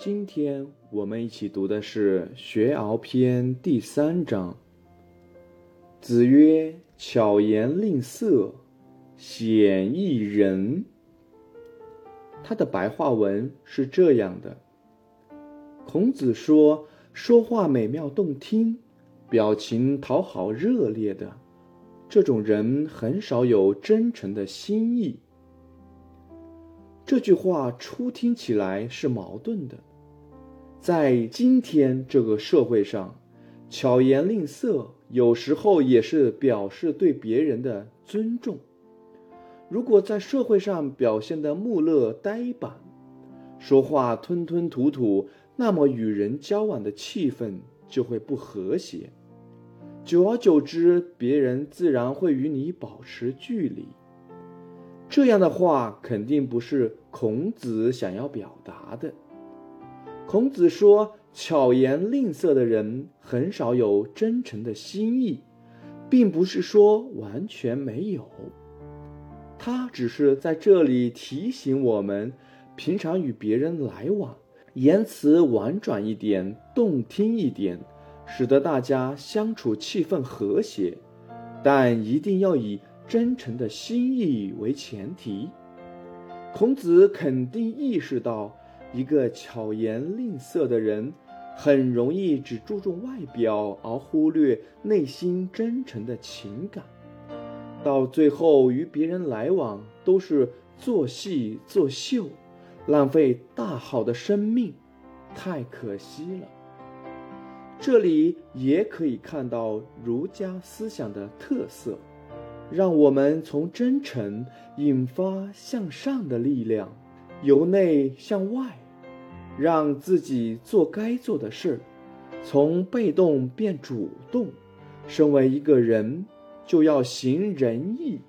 今天我们一起读的是《学而篇》第三章。子曰：“巧言令色，鲜矣仁。”他的白话文是这样的：孔子说，说话美妙动听，表情讨好热烈的，这种人很少有真诚的心意。这句话初听起来是矛盾的，在今天这个社会上，巧言令色有时候也是表示对别人的尊重。如果在社会上表现的木讷呆板，说话吞吞吐吐，那么与人交往的气氛就会不和谐，久而久之，别人自然会与你保持距离。这样的话肯定不是孔子想要表达的。孔子说，巧言令色的人很少有真诚的心意，并不是说完全没有。他只是在这里提醒我们，平常与别人来往，言辞婉转一点，动听一点，使得大家相处气氛和谐，但一定要以。真诚的心意为前提，孔子肯定意识到，一个巧言令色的人，很容易只注重外表而忽略内心真诚的情感，到最后与别人来往都是做戏作秀，浪费大好的生命，太可惜了。这里也可以看到儒家思想的特色。让我们从真诚引发向上的力量，由内向外，让自己做该做的事，从被动变主动。身为一个人，就要行仁义。